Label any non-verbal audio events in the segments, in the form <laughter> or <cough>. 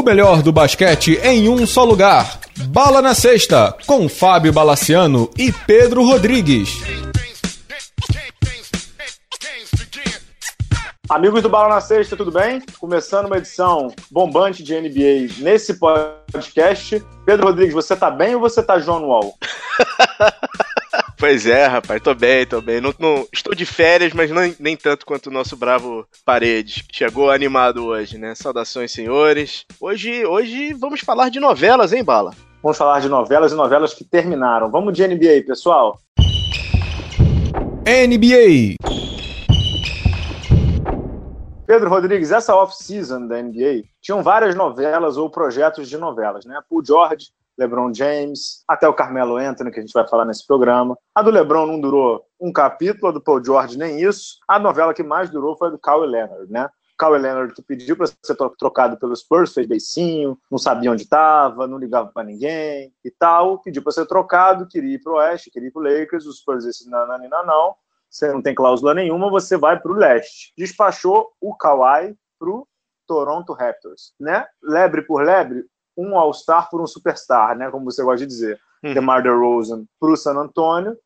O melhor do basquete em um só lugar. Bala na Sexta, com Fábio Balaciano e Pedro Rodrigues. Amigos do Bala na Sexta, tudo bem? Começando uma edição bombante de NBA nesse podcast. Pedro Rodrigues, você tá bem ou você tá John Wall? <laughs> Pois é, rapaz, tô bem, tô bem. Não, não, estou de férias, mas não, nem tanto quanto o nosso bravo Paredes. Chegou animado hoje, né? Saudações, senhores. Hoje, hoje vamos falar de novelas, hein, Bala? Vamos falar de novelas e novelas que terminaram. Vamos de NBA, pessoal? NBA. Pedro Rodrigues, essa off-season da NBA tinham várias novelas ou projetos de novelas, né? Paul George LeBron James, até o Carmelo Anthony, que a gente vai falar nesse programa. A do LeBron não durou um capítulo, a do Paul George nem isso. A novela que mais durou foi a do Kawhi Leonard, né? Kawhi Leonard que pediu para ser trocado pelo Spurs, fez beicinho, não sabia onde estava, não ligava para ninguém e tal, pediu para ser trocado, queria ir para o Oeste, queria ir para Lakers, os Spurs disse não, não, não, não, você não tem cláusula nenhuma, você vai para o Leste. Despachou o Kawhi para o Toronto Raptors, né? Lebre por lebre, um All-Star por um Superstar, né? Como você gosta de dizer. Uhum. DeMar DeRozan para o San Antonio,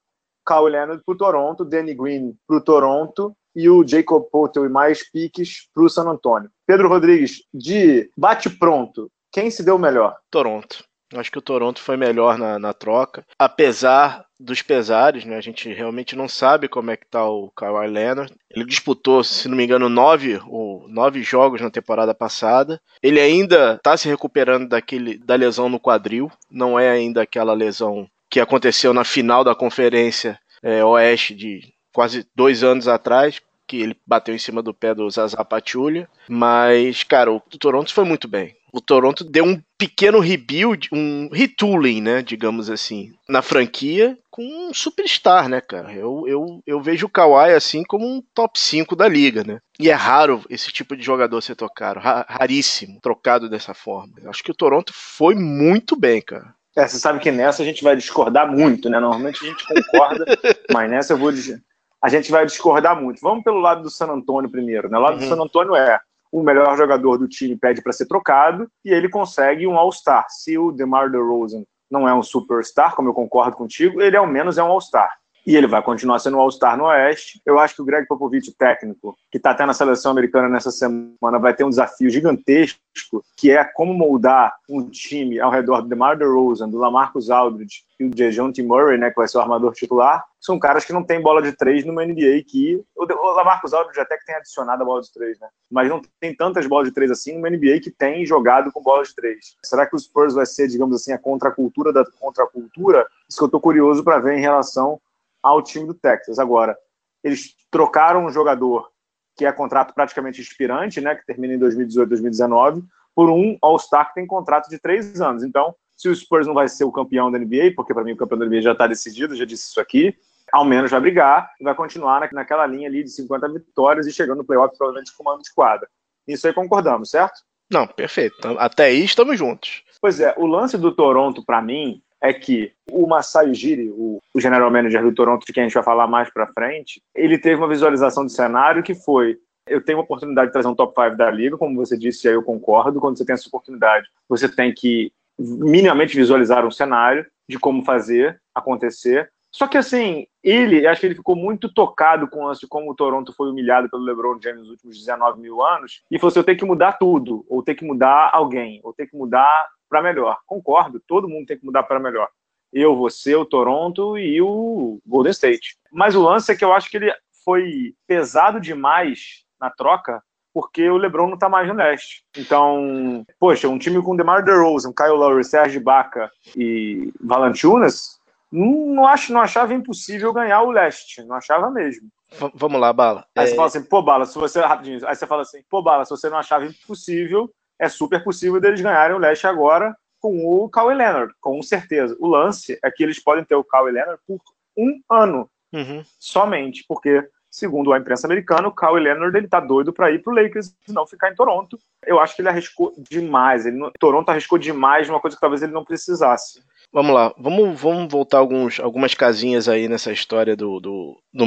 Kawhi Leonard para o Toronto, Danny Green para o Toronto e o Jacob Poeltl e mais piques para o San Antonio. Pedro Rodrigues, de bate-pronto, quem se deu melhor? Toronto. Acho que o Toronto foi melhor na, na, troca, apesar dos pesares, né? A gente realmente não sabe como é que tá o Kawhi Leonard. Ele disputou, se não me engano, nove, ou nove jogos na temporada passada. Ele ainda está se recuperando daquele, da lesão no quadril. Não é ainda aquela lesão que aconteceu na final da conferência é, Oeste de quase dois anos atrás, que ele bateu em cima do pé do Zaza Pachulia. Mas, cara, o Toronto foi muito bem o Toronto deu um pequeno rebuild, um retooling, né, digamos assim, na franquia com um superstar, né, cara? Eu, eu, eu vejo o Kawhi assim como um top 5 da liga, né? E é raro esse tipo de jogador ser trocado, raríssimo, trocado dessa forma. Eu acho que o Toronto foi muito bem, cara. É, você sabe que nessa a gente vai discordar muito, né? Normalmente a gente concorda, <laughs> mas nessa eu vou dizer. A gente vai discordar muito. Vamos pelo lado do San Antonio primeiro, né? O lado uhum. do San Antonio é o melhor jogador do time pede para ser trocado e ele consegue um All-Star. Se o DeMar DeRozan não é um superstar, como eu concordo contigo, ele ao menos é um All-Star e ele vai continuar sendo um All-Star no Oeste. Eu acho que o Greg Popovich, técnico, que está até na seleção americana nessa semana, vai ter um desafio gigantesco, que é como moldar um time ao redor do DeMar DeRozan, do LaMarcus Aldridge e do DeJounte Murray, né, que vai ser o armador titular. São caras que não têm bola de três numa NBA que... O LaMarcus Aldridge até que tem adicionado a bola de três, né? Mas não tem tantas bolas de três assim numa NBA que tem jogado com bola de três. Será que o Spurs vai ser, digamos assim, a contracultura da contracultura? Isso que eu estou curioso para ver em relação ao time do Texas. Agora, eles trocaram um jogador que é contrato praticamente expirante, né, que termina em 2018, 2019, por um All-Star que tem contrato de três anos. Então, se o Spurs não vai ser o campeão da NBA, porque para mim o campeão da NBA já está decidido, já disse isso aqui, ao menos vai brigar e vai continuar naquela linha ali de 50 vitórias e chegando no playoff provavelmente com mando de quadra. Isso aí concordamos, certo? Não, perfeito. Até aí estamos juntos. Pois é, o lance do Toronto, para mim, é que o Masai Ujiri, o, general manager do Toronto, de quem a gente vai falar mais para frente, ele teve uma visualização do cenário que foi eu tenho a oportunidade de trazer um top 5 da liga, como você disse, aí eu concordo. Quando você tem essa oportunidade, você tem que minimamente visualizar um cenário de como fazer acontecer. Só que assim, ele, acho que ele ficou muito tocado com de como o Toronto foi humilhado pelo LeBron James nos últimos 19 mil anos, e falou assim: eu tenho que mudar tudo, ou ter que mudar alguém, ou ter que mudar para melhor. Concordo, todo mundo tem que mudar para melhor. Eu, você, o Toronto e o Golden State. Mas o lance é que eu acho que ele foi pesado demais na troca porque o LeBron não está mais no leste. Então, poxa, um time com DeMar DeRozan, Kyle Lowry, Serge Ibaka e Valanciunas, não, não, ach, não achava impossível ganhar o leste, não achava mesmo. V vamos lá, Bala. Aí é... você fala assim, pô, Bala, se você, rapidinho, aí você fala assim, pô, Bala, se você não achava impossível, é super possível deles ganharem o leste agora com o Kawhi Leonard, com certeza. O lance é que eles podem ter o Kawhi Leonard por um ano uhum. somente, porque segundo a imprensa americana, o Kawhi Leonard ele tá doido para ir pro Lakers e não ficar em Toronto. Eu acho que ele arriscou demais. Ele, Toronto arriscou demais numa coisa que talvez ele não precisasse. Vamos lá, vamos, vamos voltar alguns, algumas casinhas aí nessa história do, do, do.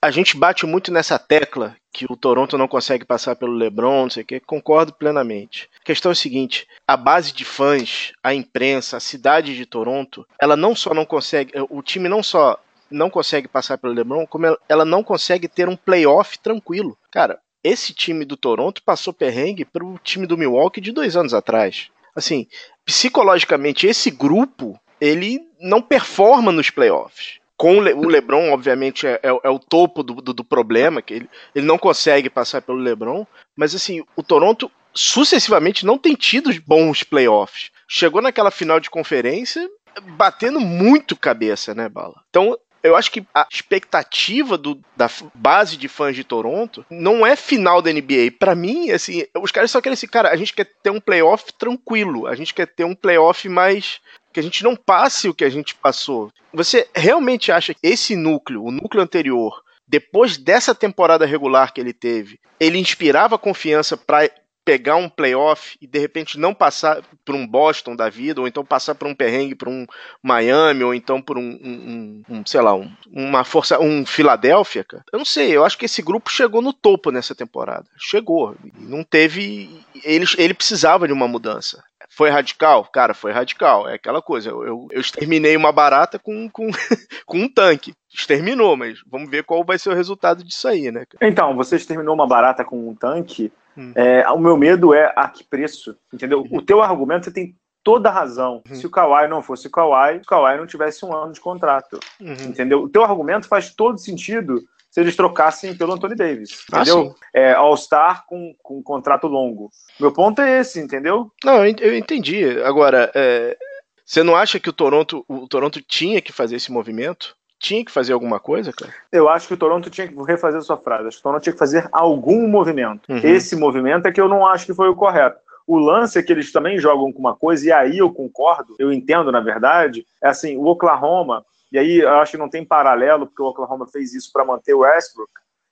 A gente bate muito nessa tecla que o Toronto não consegue passar pelo LeBron, não sei o que, concordo plenamente. A questão é a seguinte: a base de fãs, a imprensa, a cidade de Toronto, ela não só não consegue, o time não só não consegue passar pelo LeBron, como ela não consegue ter um playoff tranquilo. Cara, esse time do Toronto passou perrengue para o time do Milwaukee de dois anos atrás. Assim, psicologicamente, esse grupo ele não performa nos playoffs. Com o LeBron, obviamente, é, é, é o topo do, do, do, problema, que ele, ele não consegue passar pelo LeBron, mas assim, o Toronto sucessivamente não tem tido bons playoffs. Chegou naquela final de conferência batendo muito cabeça, né, Bala? Então, eu acho que a expectativa do, da base de fãs de Toronto não é final da NBA. Para mim, assim, os caras só querem assim, cara, a gente quer ter um playoff tranquilo, a gente quer ter um playoff mais que a gente não passe o que a gente passou. Você realmente acha que esse núcleo, o núcleo anterior, depois dessa temporada regular que ele teve, ele inspirava confiança para pegar um playoff e de repente não passar por um Boston da vida, ou então passar por um perrengue para um Miami, ou então por um, um, um, sei lá, um, uma força, um Filadélfia, cara. Eu não sei, eu acho que esse grupo chegou no topo nessa temporada. Chegou. Não teve. Ele, ele precisava de uma mudança. Foi radical? Cara, foi radical. É aquela coisa. Eu, eu, eu exterminei uma barata com, com, <laughs> com um tanque. Exterminou, mas vamos ver qual vai ser o resultado disso aí, né? Então, você exterminou uma barata com um tanque. Hum. É, o meu medo é a que preço, entendeu? Uhum. O teu argumento você tem toda a razão. Uhum. Se o Kawhi não fosse o Kawhi, o Kawhi não tivesse um ano de contrato, uhum. entendeu? O teu argumento faz todo sentido se eles trocassem pelo Anthony Davis, ah, entendeu? Ah, é, All-Star com, com um contrato longo. Meu ponto é esse, entendeu? Não, eu entendi. Agora, é, você não acha que o Toronto, o Toronto tinha que fazer esse movimento? Tinha que fazer alguma coisa, cara? Eu acho que o Toronto tinha que refazer a sua frase. Acho que o Toronto tinha que fazer algum movimento. Uhum. Esse movimento é que eu não acho que foi o correto. O lance é que eles também jogam com uma coisa, e aí eu concordo, eu entendo, na verdade, é assim, o Oklahoma e aí eu acho que não tem paralelo, porque o Oklahoma fez isso para manter o Westbrook,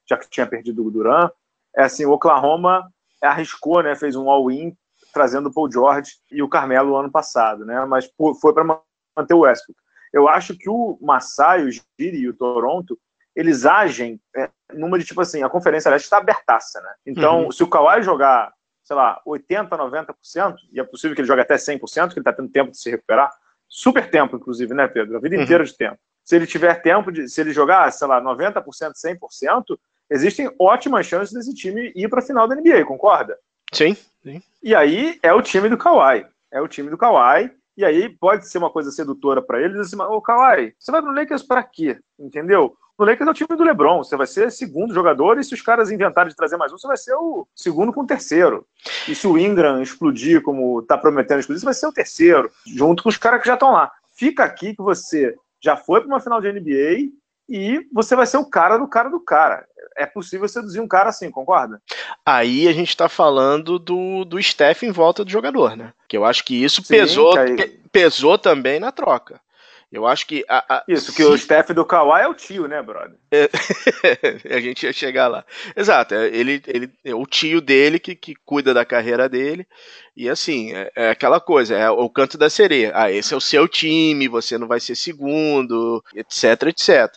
já que tinha perdido o Duran. É assim, o Oklahoma arriscou, né, fez um all-in trazendo o Paul George e o Carmelo ano passado, né, mas foi para manter o Westbrook. Eu acho que o Masai, o Giri e o Toronto, eles agem é, numa de tipo assim, a Conferência Leste está abertaça, né? Então, uhum. se o Kawhi jogar, sei lá, 80, 90%, e é possível que ele jogue até 100%, que ele está tendo tempo de se recuperar, super tempo, inclusive, né, Pedro? A vida uhum. inteira de tempo. Se ele tiver tempo, de, se ele jogar, sei lá, 90%, 100%, existem ótimas chances desse time ir para a final da NBA, concorda? Sim, sim. E aí é o time do Kawhi. É o time do Kawhi. E aí pode ser uma coisa sedutora para ele, dizer assim, ô Kawhi, você vai pro Lakers para quê? Entendeu? No Lakers é o time do LeBron. Você vai ser segundo jogador e se os caras inventarem de trazer mais um, você vai ser o segundo com o terceiro. E se o Ingram explodir como tá prometendo explodir, você vai ser o terceiro, junto com os caras que já estão lá. Fica aqui que você já foi para uma final de NBA e você vai ser o cara do cara do cara. É possível seduzir um cara assim, concorda? Aí a gente está falando do, do staff em volta do jogador, né? Que eu acho que isso Sim, pesou, que pesou também na troca. Eu acho que. A, a, Isso, que se... o staff do Kawhi é o tio, né, brother? É... <laughs> a gente ia chegar lá. Exato, é, ele, ele, é o tio dele que, que cuida da carreira dele. E assim, é, é, aquela coisa, é o canto da sereia. Ah, esse é o seu time, você não vai ser segundo, etc, etc.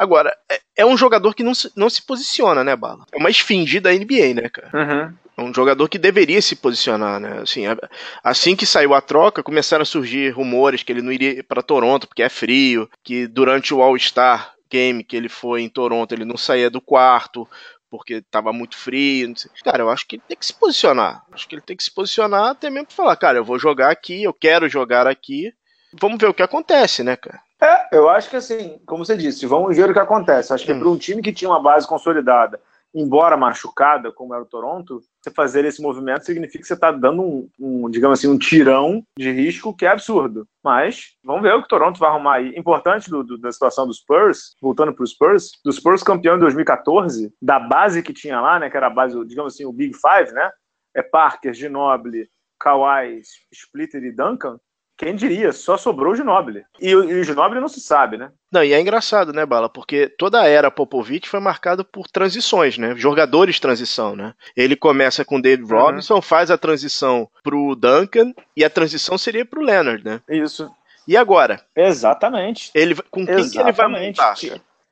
Agora, é, é um jogador que não se, não se posiciona, né, Bala? É uma esfinge da NBA, né, cara? Uhum. É um jogador que deveria se posicionar, né? Assim, assim que saiu a troca, começaram a surgir rumores que ele não iria para Toronto porque é frio, que durante o All-Star Game que ele foi em Toronto, ele não saía do quarto porque estava muito frio. Cara, eu acho que ele tem que se posicionar. Acho que ele tem que se posicionar até mesmo para falar, cara, eu vou jogar aqui, eu quero jogar aqui. Vamos ver o que acontece, né, cara? É, eu acho que assim, como você disse, vamos ver o que acontece. Acho que hum. para um time que tinha uma base consolidada, embora machucada, como era o Toronto, você fazer esse movimento significa que você está dando um, um, digamos assim, um tirão de risco que é absurdo. Mas vamos ver o que o Toronto vai arrumar aí. Importante do, do, da situação dos Spurs, voltando para os Spurs, dos Spurs campeão em 2014, da base que tinha lá, né, que era a base, digamos assim, o Big Five, né? É Parker, Ginobili, Kawhi, Splitter e Duncan. Quem diria, só sobrou o Ginobili. E, o, e o Ginobili não se sabe, né? Não, e é engraçado, né, Bala? Porque toda a era Popovich foi marcada por transições, né? Jogadores de transição, né? Ele começa com o David uhum. Robinson, faz a transição pro Duncan e a transição seria pro Leonard, né? Isso. E agora? Exatamente. Ele, com quem Exatamente. que ele vai montar?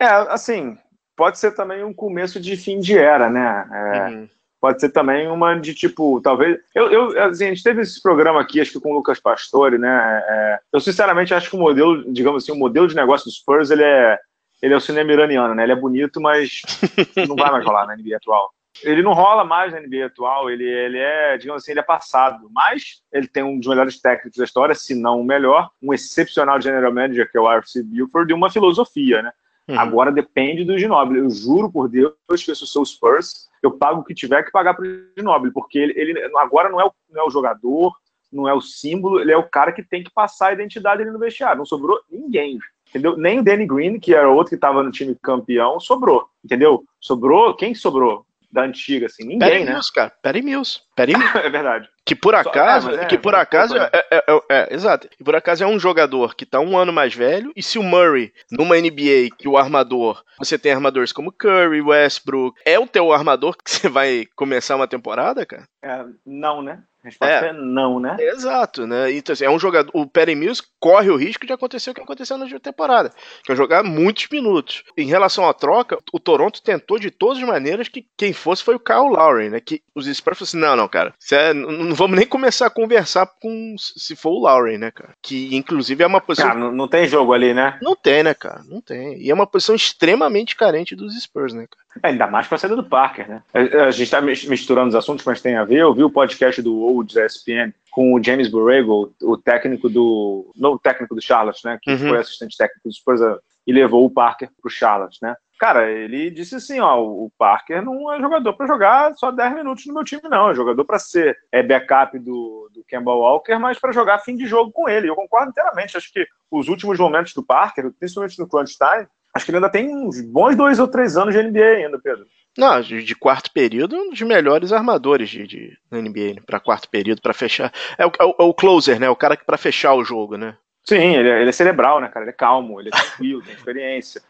É, assim, pode ser também um começo de fim de era, né? É, uhum. Pode ser também uma de tipo, talvez. Eu, eu assim, a gente teve esse programa aqui, acho que com o Lucas Pastore, né? É, eu sinceramente acho que o modelo, digamos assim, o modelo de negócio do Spurs ele é, ele é o cinema iraniano, né? Ele é bonito, mas <laughs> não vai mais rolar na NBA atual. Ele não rola mais na NBA atual, ele, ele é, digamos assim, ele é passado, mas ele tem um dos melhores técnicos da história, se não o melhor, um excepcional general manager, que é o R.C. Buford, e uma filosofia, né? Uhum. Agora depende do Ginobili. Eu juro por Deus que se eu sou o Spurs, eu pago o que tiver que pagar para o Ginobili, porque ele, ele, agora não é, o, não é o jogador, não é o símbolo, ele é o cara que tem que passar a identidade no vestiário. Não sobrou ninguém, entendeu? Nem o Danny Green, que era outro que estava no time campeão, sobrou, entendeu? Sobrou, quem sobrou? da antiga, assim, ninguém, Perry né? Mills, cara, Perry Mills. Perry <laughs> Mills. é verdade. Que por acaso, é, que por acaso é, é, é, é, exato. E por acaso é um jogador que tá um ano mais velho. E se o Murray, numa NBA, que o armador, você tem armadores como Curry, Westbrook, é o teu armador que <laughs> você vai começar uma temporada, cara? É, não, né? A resposta é, é não, né? Exato, né? Então, assim, é um jogador. O Perry Mills corre o risco de acontecer o que aconteceu na temporada, que é jogar muitos minutos. Em relação à troca, o Toronto tentou de todas as maneiras que quem fosse foi o Kyle Lowry, né? Que os Spurs falaram assim: não, não, cara, é, não vamos nem começar a conversar com se for o Lowry, né, cara? Que inclusive é uma posição. Cara, não, não tem jogo ali, né? Não tem, né, cara? Não tem. E é uma posição extremamente carente dos Spurs, né, cara? É, ainda mais com a saída do Parker, né? A, gente está misturando os assuntos, mas tem a ver. Eu vi o podcast do Olds ESPN com o James Borrego, o técnico do. Não técnico do Charlotte, né? Que uhum. foi assistente técnico do Spurs e levou o Parker pro Charlotte, né? Cara, ele disse assim, ó, o Parker não é jogador para jogar só 10 minutos no meu time, não. É jogador para ser é backup do, do Kemba Walker, mas para jogar fim de jogo com ele. Eu concordo inteiramente. Acho que os últimos momentos do Parker, principalmente no crunch time, Acho que ele ainda tem uns bons dois ou três anos de NBA ainda, Pedro. Não, de quarto período, um dos melhores armadores de, de NBA, né? para quarto período, para fechar. É o, é o, é o, closer, né? O cara que para fechar o jogo, né? Sim, ele, é, ele é cerebral, né, cara? Ele é calmo, ele é tranquilo, <laughs> tem experiência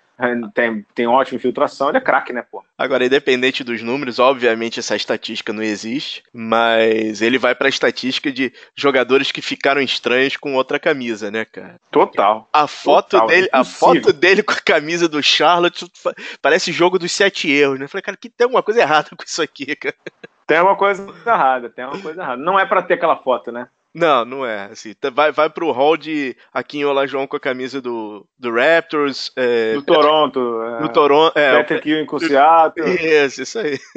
tem, tem ótima infiltração, ele é craque, né, pô? Agora, independente dos números, obviamente essa estatística não existe, mas ele vai pra estatística de jogadores que ficaram estranhos com outra camisa, né, cara? Total. A foto Total, dele, a foto dele com a camisa do Charlotte parece jogo dos sete erros, né? Eu falei, cara, que tem alguma coisa errada com isso aqui, cara. Tem uma coisa errada, tem uma coisa errada. Não é para ter aquela foto, né? Não, não é. Assim, vai, vai pro hall de aqui em Olajão com a camisa do, do Raptors. É, do Toronto. Do é, Toronto. É, Patrick Ewing com Seattle. Isso, isso aí. <laughs>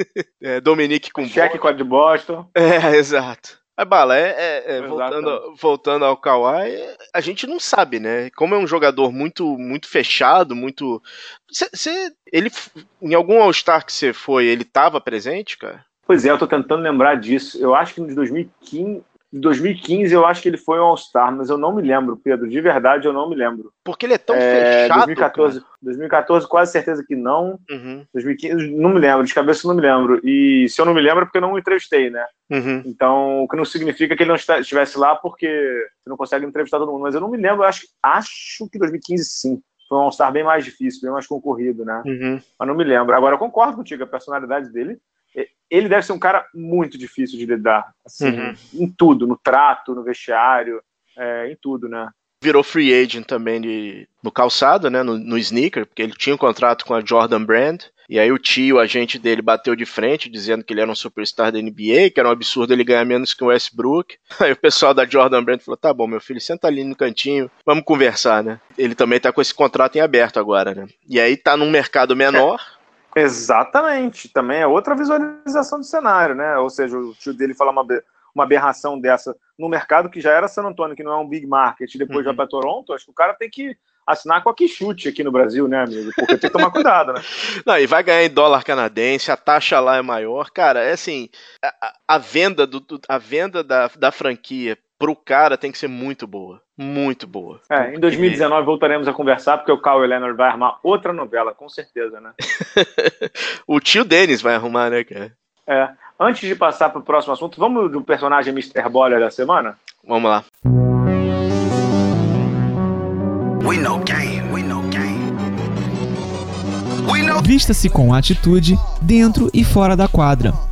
É, Dominique com Cheque com a de Boston. É, <laughs> exato. Mas, Bala, é, é, é voltando, voltando ao Kawhi, a gente não sabe, né? Como é um jogador muito muito fechado, muito. Cê, cê, ele, em algum All-Star que você foi, ele tava presente, cara? Pois é, eu tô tentando lembrar disso. Eu acho que em 2015, em 2015 eu acho que ele foi um All-Star, mas eu não me lembro, Pedro. De verdade, eu não me lembro. Porque ele é tão é, fechado. 2014, cara. 2014, quase certeza que não. Uhum. 2015, não me lembro. De cabeça, não me lembro. E se eu não me lembro, é porque eu não entrevistei, né? Uhum. Então, o que não significa que ele não estivesse lá, porque você não consegue entrevistar todo mundo. Mas eu não me lembro. Acho, acho que 2015 sim. Foi um All-Star bem mais difícil, bem mais concorrido, né? Uhum. Mas não me lembro. Agora, eu concordo contigo. A personalidade dele ele deve ser um cara muito difícil de lidar, assim, uhum. em tudo, no trato, no vestiário, é, em tudo, né? Virou free agent também de, no calçado, né, no, no sneaker, porque ele tinha um contrato com a Jordan Brand, e aí o tio, o agente dele, bateu de frente, dizendo que ele era um superstar da NBA, que era um absurdo ele ganhar menos que o Westbrook. <laughs> Aí o pessoal da Jordan Brand falou, tá bom, meu filho, senta ali no cantinho, vamos conversar, né? Ele também tá com esse contrato em aberto agora, né? E aí tá num mercado menor... É <laughs> Exatamente, também é outra visualização do cenário, né? Ou seja, o tio dele falar uma, uma aberração dessa no mercado que já era San Antônio, que não é um big market, e depois uhum. já para Toronto, acho que o cara tem que assinar com a chute aqui no Brasil, né, amigo? Porque tem que tomar cuidado, né? <laughs> Não, e vai ganhar em dólar canadense, a taxa lá é maior. Cara, é assim, a, a venda, do, a venda da, da franquia pro cara tem que ser muito boa. Muito boa. É, em 2019 voltaremos a conversar, porque o Kawhi Leonard vai armar outra novela, com certeza, né? <laughs> o tio Denis vai arrumar, né, cara? É. Antes de passar para o próximo assunto, vamos do personagem Mr. Boller da semana? Vamos lá. Vista-se com atitude dentro e fora da quadra.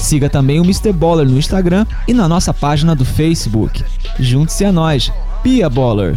Siga também o Mr. Baller no Instagram e na nossa página do Facebook. Junte-se a nós, Pia Baller.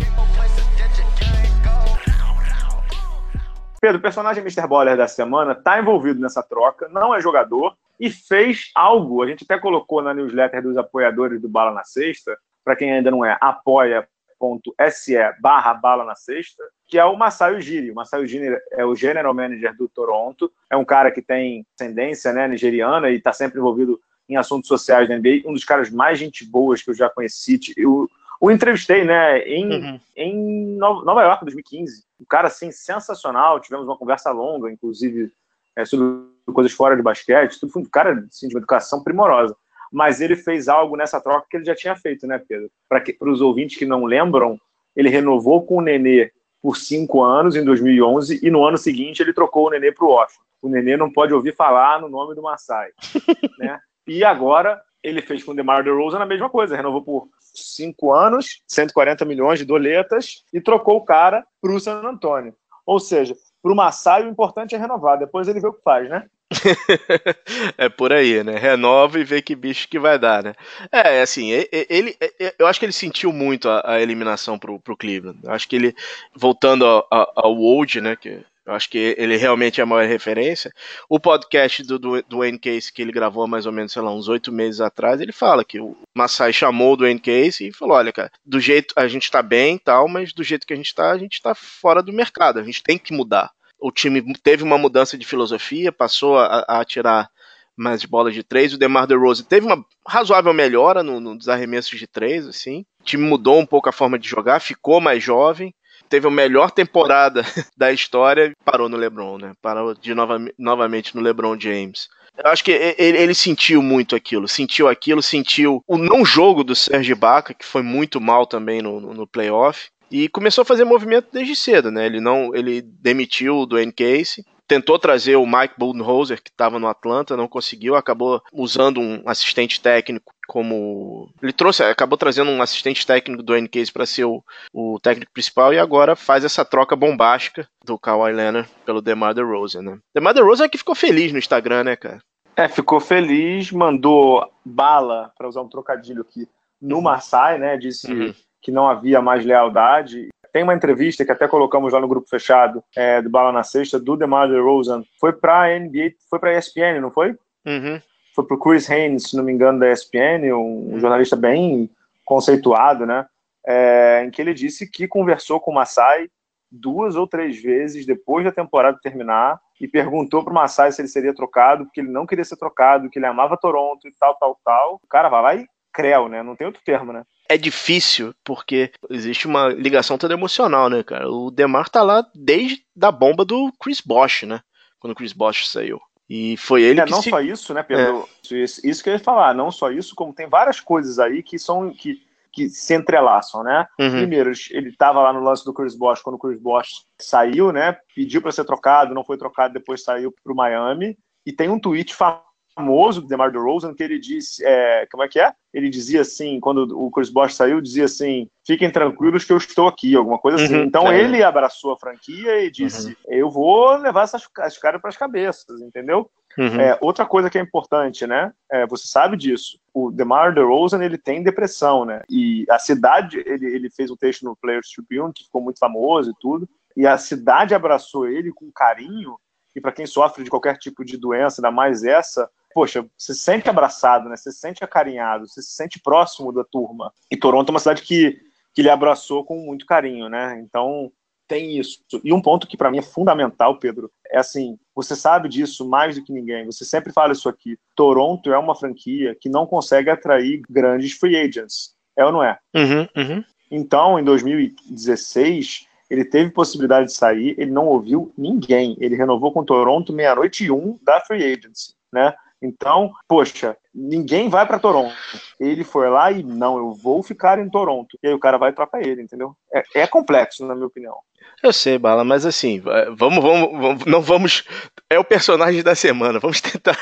Pedro, o personagem Mr. Baller da semana está envolvido nessa troca, não é jogador e fez algo. A gente até colocou na newsletter dos apoiadores do Bala na Sexta, para quem ainda não é, apoia.se barra Bala na Sexta, que é o Masai Ujiri. O Masai Ujiri é o general manager do Toronto, é um cara que tem ascendência né, nigeriana e está sempre envolvido em assuntos sociais da NBA, um dos caras mais gente boas que eu já conheci. Eu, o entrevistei, né, em, uhum. em Nova York, 2015. Um cara, assim, sensacional. Tivemos uma conversa longa, inclusive, é, sobre coisas fora de basquete. Tudo foi um cara, assim, de uma educação primorosa. Mas ele fez algo nessa troca que ele já tinha feito, né, Pedro? Para os ouvintes que não lembram, ele renovou com o Nenê por cinco anos, em 2011, e no ano seguinte ele trocou o Nenê para o Washington. O Nenê não pode ouvir falar no nome do Massai. <laughs> né? E agora ele fez com o DeMar DeRozan a mesma coisa, renovou por cinco anos, 140 milhões de doletas, e trocou o cara para o San Antônio. Ou seja, para o Massai o importante é renovar, depois ele vê o que faz, né? <laughs> é por aí, né? Renova e vê que bicho que vai dar, né? É, assim, ele, eu acho que ele sentiu muito a, a eliminação pro, pro Cleveland. Eu acho que ele, voltando ao, ao Old, né? Que eu acho que ele realmente é a maior referência. O podcast do, do, do Case, que ele gravou mais ou menos, sei lá, uns oito meses atrás, ele fala que o Masai chamou o Wayne Case e falou: olha, cara, do jeito a gente tá bem e tal, mas do jeito que a gente tá, a gente tá fora do mercado, a gente tem que mudar. O time teve uma mudança de filosofia, passou a, a tirar mais de bola de três. O DeMar DeRozan teve uma razoável melhora no, nos arremessos de três, assim. O time mudou um pouco a forma de jogar, ficou mais jovem teve a melhor temporada <laughs> da história e parou no LeBron, né? Parou de nova, novamente no LeBron James. Eu acho que ele, ele, sentiu muito aquilo, sentiu aquilo, sentiu o não jogo do Serge Ibaka, que foi muito mal também no, no, no playoff, e começou a fazer movimento desde cedo, né? Ele não, ele demitiu o Dwayne Casey, tentou trazer o Mike Budenholzer, que estava no Atlanta, não conseguiu, acabou usando um assistente técnico como. Ele trouxe, acabou trazendo um assistente técnico do Case para ser o, o técnico principal e agora faz essa troca bombástica do Kawhi Leonard pelo DeMar DeRozan, né? DeMar DeRozan é que ficou feliz no Instagram, né, cara? É, ficou feliz, mandou bala, para usar um trocadilho aqui, no Marsai, né? Disse uhum. Que não havia mais lealdade tem uma entrevista que até colocamos lá no grupo fechado é, do Bala na Sexta, do DeMar DeRozan. Foi para a NBA, foi para a ESPN, não foi? Uhum. Foi para o Chris Haynes, se não me engano, da ESPN, um, um jornalista bem conceituado, né? É, em que ele disse que conversou com o Masai duas ou três vezes depois da temporada terminar e perguntou para o Masai se ele seria trocado, porque ele não queria ser trocado, que ele amava Toronto e tal, tal, tal. O cara vai lá e creu, né? Não tem outro termo, né? é difícil, porque existe uma ligação toda emocional, né, cara? O Demar tá lá desde da bomba do Chris Bosh, né? Quando o Chris Bosh saiu. E foi ele é, que não se... só isso, né, Pedro? É. Isso, isso que eu ia falar, não só isso, como tem várias coisas aí que são que, que se entrelaçam, né? Uhum. Primeiro, ele estava lá no lance do Chris Bosh quando o Chris Bosh saiu, né? Pediu para ser trocado, não foi trocado, depois saiu para o Miami. E tem um tweet famoso famoso do DeMar DeRozan, que ele disse, é, como é que é? Ele dizia assim, quando o Chris Bosh saiu, dizia assim, fiquem tranquilos que eu estou aqui, alguma coisa assim. Uhum, então é. ele abraçou a franquia e disse, uhum. eu vou levar essas, as caras para as cabeças, entendeu? Uhum. É, outra coisa que é importante, né? É, você sabe disso. O DeMar DeRozan ele tem depressão, né? E a cidade, ele, ele fez um texto no Players Tribune que ficou muito famoso e tudo. E a cidade abraçou ele com carinho. E para quem sofre de qualquer tipo de doença, ainda mais essa, poxa, você se sente abraçado, né? Você se sente acarinhado, você se sente próximo da turma. E Toronto é uma cidade que, que ele abraçou com muito carinho, né? Então tem isso. E um ponto que para mim é fundamental, Pedro, é assim, você sabe disso mais do que ninguém. Você sempre fala isso aqui. Toronto é uma franquia que não consegue atrair grandes free agents. É ou não é? Uhum, uhum. Então, em 2016, ele teve possibilidade de sair, ele não ouviu ninguém. Ele renovou com Toronto meia-noite e um da free agency, né? Então, poxa, ninguém vai para Toronto. Ele foi lá e não, eu vou ficar em Toronto. E aí o cara vai troca ele, entendeu? É, é complexo, na minha opinião. Eu sei, Bala, mas assim, vamos, vamos, vamos, não vamos. É o personagem da semana, vamos <laughs> tentar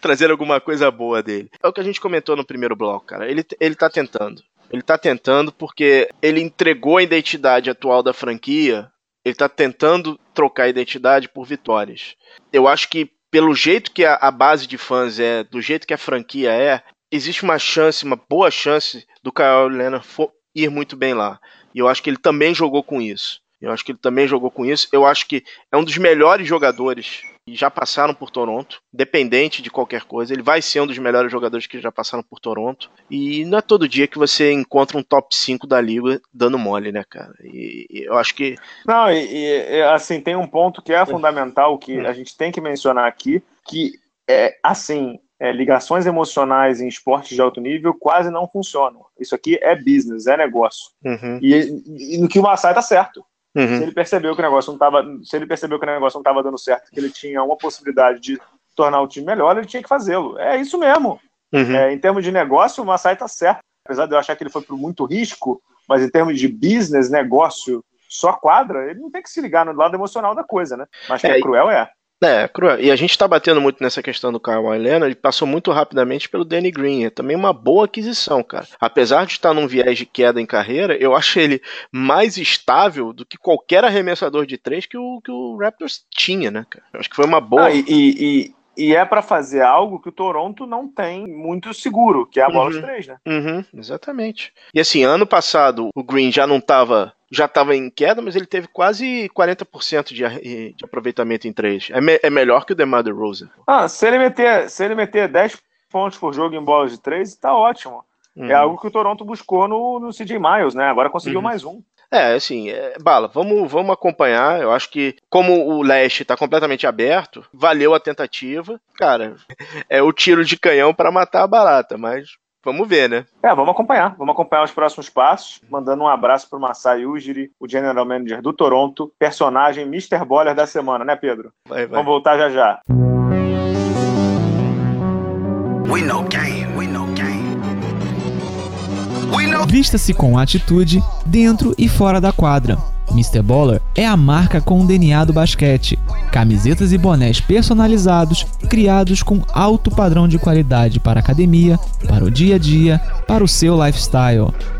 trazer alguma coisa boa dele. É o que a gente comentou no primeiro bloco, cara. Ele, ele tá tentando. Ele tá tentando porque ele entregou a identidade atual da franquia. Ele tá tentando trocar a identidade por vitórias. Eu acho que, pelo jeito que a, a base de fãs é, do jeito que a franquia é, existe uma chance, uma boa chance do Kyle Leonard ir muito bem lá. E eu acho que ele também jogou com isso. Eu acho que ele também jogou com isso. Eu acho que é um dos melhores jogadores já passaram por Toronto, dependente de qualquer coisa. Ele vai ser um dos melhores jogadores que já passaram por Toronto. E não é todo dia que você encontra um top 5 da liga dando mole, né, cara? E, e eu acho que. Não, e, e, assim, tem um ponto que é fundamental que a gente tem que mencionar aqui, que é assim. É, ligações emocionais em esportes de alto nível quase não funcionam. Isso aqui é business, é negócio. Uhum. E, e, no que o Massai tá certo. Uhum. Se ele percebeu que o negócio não estava, se ele percebeu que o negócio não estava dando certo, que ele tinha uma possibilidade de tornar o time melhor, ele tinha que fazê-lo. É isso mesmo. Uhum. É, em termos de negócio, o Massai está certo. Apesar de eu achar que ele foi por muito risco, mas em termos de business, negócio, só quadra, ele não tem que se ligar no lado emocional da coisa, né? Mas que é, é cruel, é. É, cruel. E a gente está batendo muito nessa questão do Kyle Leonard, ele passou muito rapidamente pelo Danny Green. É também uma boa aquisição, cara. Apesar de estar num viés de queda em carreira, eu acho ele mais estável do que qualquer arremessador de três que o, que o Raptors tinha, né, cara? Eu acho que foi uma boa. Ah, e, e, e, é para fazer algo que o Toronto não tem muito seguro, que é a bola uhum. de três, né? Uhum, exatamente. E assim, ano passado o Green já não estava já estava em queda, mas ele teve quase 40% de, de aproveitamento em três. É, me, é melhor que o DeMar DeRozan. Ah, se ele meter, se ele meter 10 pontos por jogo em bolas de três, tá ótimo. É uhum. É algo que o Toronto buscou no, no CJ Miles, né? Agora conseguiu uhum. mais um. É, assim, é, Bala, vamos, vamos acompanhar. Eu acho que, como o leste está completamente aberto, valeu a tentativa. Cara, <laughs> é o tiro de canhão para matar a barata, mas Vamos ver, né? É, vamos acompanhar. Vamos acompanhar os próximos passos. Mandando um abraço para o Masai Ujiri, o General Manager do Toronto, personagem Mr. Boller da semana, né, Pedro? Vai, vai. Vamos voltar já já. We know game, we know game. Vista-se com atitude dentro e fora da quadra. Mr. Baller é a marca com o DNA do basquete. Camisetas e bonés personalizados, criados com alto padrão de qualidade para a academia, para o dia a dia, para o seu lifestyle.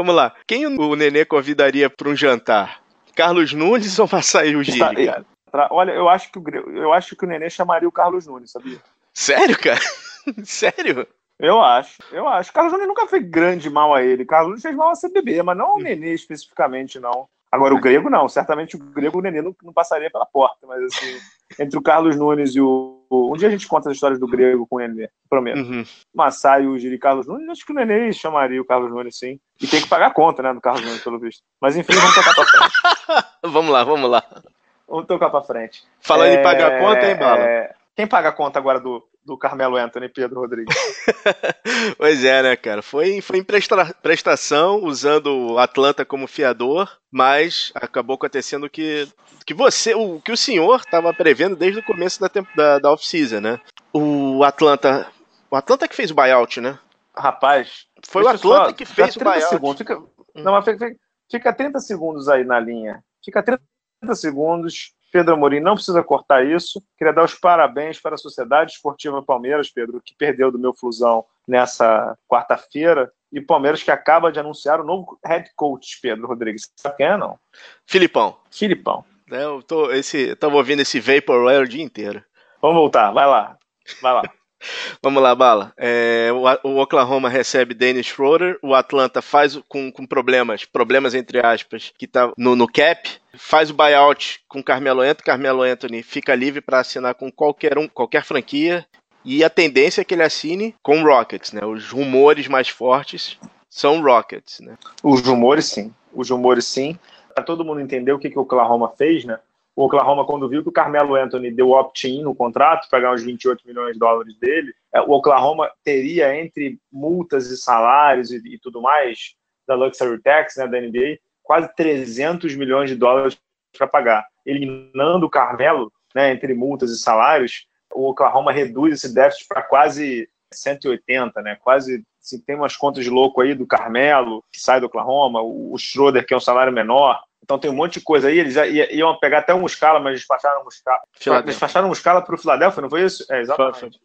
Vamos lá. Quem o Nenê convidaria para um jantar? Carlos Nunes ou Massaí Ujiri, cara? Olha, eu acho, que o, eu acho que o Nenê chamaria o Carlos Nunes, sabia? Sério, cara? <laughs> Sério? Eu acho, eu acho. Carlos Nunes nunca fez grande mal a ele. Carlos Nunes fez mal a CBB, mas não ao Nenê especificamente, não. Agora, o grego não, certamente o grego o Nenê não, não, passaria pela porta, mas assim, <laughs> entre o Carlos Nunes e o. Um dia a gente conta as histórias do grego com o Nenê, prometo. Uhum. Massai, o Giri Carlos Nunes, acho que o Nenê chamaria o Carlos Nunes, sim. E tem que pagar a conta, né, do Carlos Nunes, pelo visto. Mas enfim, vamos tocar pra frente. <laughs> vamos lá, vamos lá. Vamos tocar pra frente. Falando é... em pagar a conta, hein, Bala? É... Quem paga a conta agora do, do Carmelo Anthony Pedro Rodrigues. <laughs> pois é, né, cara? Foi, foi em presta prestação, usando o Atlanta como fiador, mas acabou acontecendo que, que você, o que o senhor estava prevendo desde o começo da, da, da off-season, né? O Atlanta. O Atlanta que fez o buyout, né? Rapaz. Foi o Atlanta só, que fez o buyout. Segundos, fica, hum. Não, mas fica, fica 30 segundos aí na linha. Fica 30 segundos Pedro Amorim não precisa cortar isso. Queria dar os parabéns para a Sociedade Esportiva Palmeiras, Pedro, que perdeu do meu Flusão nessa quarta-feira. E Palmeiras que acaba de anunciar o novo head coach, Pedro Rodrigues. Sabe quem é, não? Filipão. Filipão. É, eu tô, esse, tava ouvindo esse Vaporware o dia inteiro. Vamos voltar, vai lá. Vai lá. Vamos lá, Bala. É, o, Oklahoma recebe Dennis Schroeder, o Atlanta faz com, com problemas, problemas entre aspas, que tá no, no cap, faz o buyout com Carmelo Anthony, Carmelo Anthony fica livre para assinar com qualquer um, qualquer franquia. E a tendência é que ele assine com Rockets, né? Os rumores mais fortes são Rockets, né? Os rumores, sim. Os rumores, sim. Para todo mundo entender o que, que o Oklahoma fez, né? O Oklahoma, quando viu que o Carmelo Anthony deu opt-in no contrato para ganhar os 28 milhões de dólares dele, é, o Oklahoma teria, entre multas e salários e, e tudo mais, da Luxury Tax, né, da NBA, quase 300 milhões de dólares para pagar. Eliminando o Carmelo, né, entre multas e salários, o Oklahoma reduz esse déficit para quase 180, né? Quase assim, tem umas contas de louco aí do Carmelo, que sai do Oklahoma, o Schroeder, que é um salário menor. Então tem um monte de coisa aí. Eles iam pegar até um escala, mas despacharam um. Despacharam um escala para o Philadelphia, não foi isso? É, exatamente.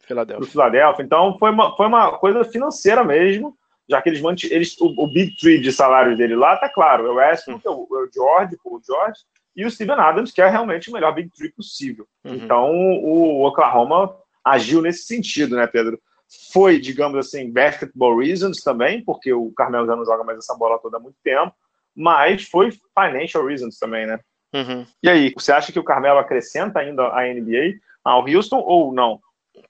O Philadelphia. Então foi uma, foi uma coisa financeira mesmo, já que eles mantiveram. Eles, o, o Big Three de salário dele lá tá claro: é o Westbrook, hum. o, o George, o George e o Steven Adams, que é realmente o melhor Big Three possível. Uhum. Então o Oklahoma agiu nesse sentido, né, Pedro? Foi, digamos assim, basketball reasons também, porque o Carmelo já não joga mais essa bola toda há muito tempo, mas foi financial reasons também, né? Uhum. E aí, você acha que o Carmelo acrescenta ainda a NBA ao Houston ou não?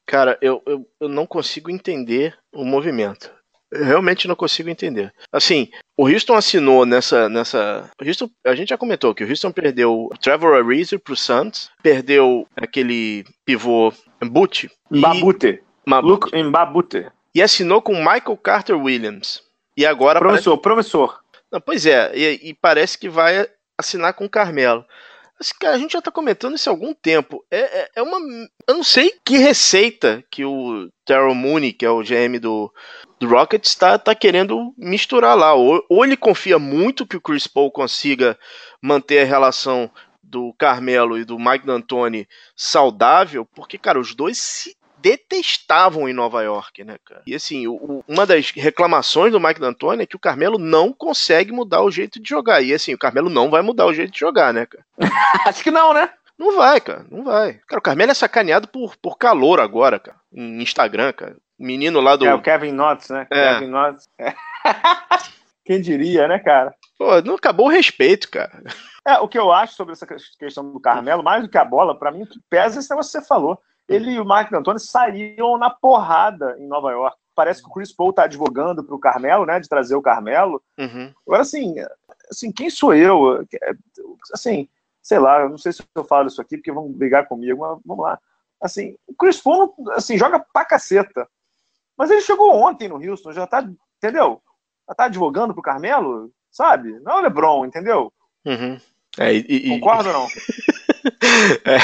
Cara, eu, eu, eu não consigo entender o movimento. Eu realmente não consigo entender. Assim, o Houston assinou nessa. nessa Houston, a gente já comentou que o Houston perdeu o Trevor Ariza pro Suns, perdeu aquele pivô Mbute. Mbabute. Luke Mbabute. E assinou com Michael Carter Williams. E agora. Professor, parece... professor. Não, pois é, e, e, parece que vai assinar com o Carmelo. Mas, cara, a gente já tá comentando isso há algum tempo. É, é, é uma. Eu não sei que receita que o Terrell Mooney, que é o GM do, do Rockets, está tá querendo misturar lá. Ou, ou ele confia muito que o Chris Paul consiga manter a relação do Carmelo e do Mike D'Antoni saudável, porque, cara, os dois se detestavam em Nova York, né, cara? E assim, o, uma das reclamações do Mike D'Antoni é que o Carmelo não consegue mudar o jeito de jogar. E assim, o Carmelo não vai mudar o jeito de jogar, né, cara? <laughs> Acho que não, né? Não vai, cara, não vai. Cara, o Carmelo é sacaneado por, por calor agora, cara, em Instagram, cara. O menino lá do. É, o Kevin Knotts, né? É. Kevin Knotts. <laughs> Quem diria, né, cara? Pô, não acabou o respeito, cara. É, o que eu acho sobre essa questão do Carmelo, mais do que a bola, para mim, pesa esse negócio que você falou. Ele e o Mark D'Antoni saíram na porrada em Nova York. Parece que o Chris Paul tá advogando pro Carmelo, né, de trazer o Carmelo. Uhum. Agora, assim, assim, quem sou eu? Assim, sei lá, não sei se eu falo isso aqui, porque vão brigar comigo, mas vamos lá. Assim, o Chris Paul, assim, joga pra caceta. Mas ele chegou ontem no Houston, já tá, entendeu? Já tá advogando pro Carmelo, sabe? Não é o LeBron, entendeu? Uhum. É, e, Concorda ou não? <laughs> <laughs> é,